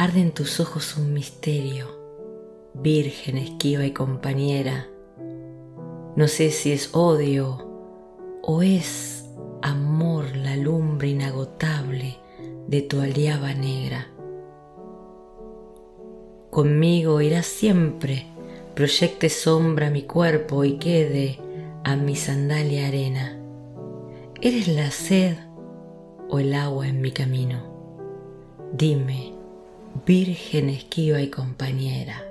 arde en tus ojos un misterio, virgen esquiva y compañera. No sé si es odio o es amor la lumbre inagotable de tu aliaba negra. Conmigo irás siempre, proyecte sombra mi cuerpo y quede a mi sandalia arena. ¿Eres la sed o el agua en mi camino? Dime, virgen esquiva y compañera.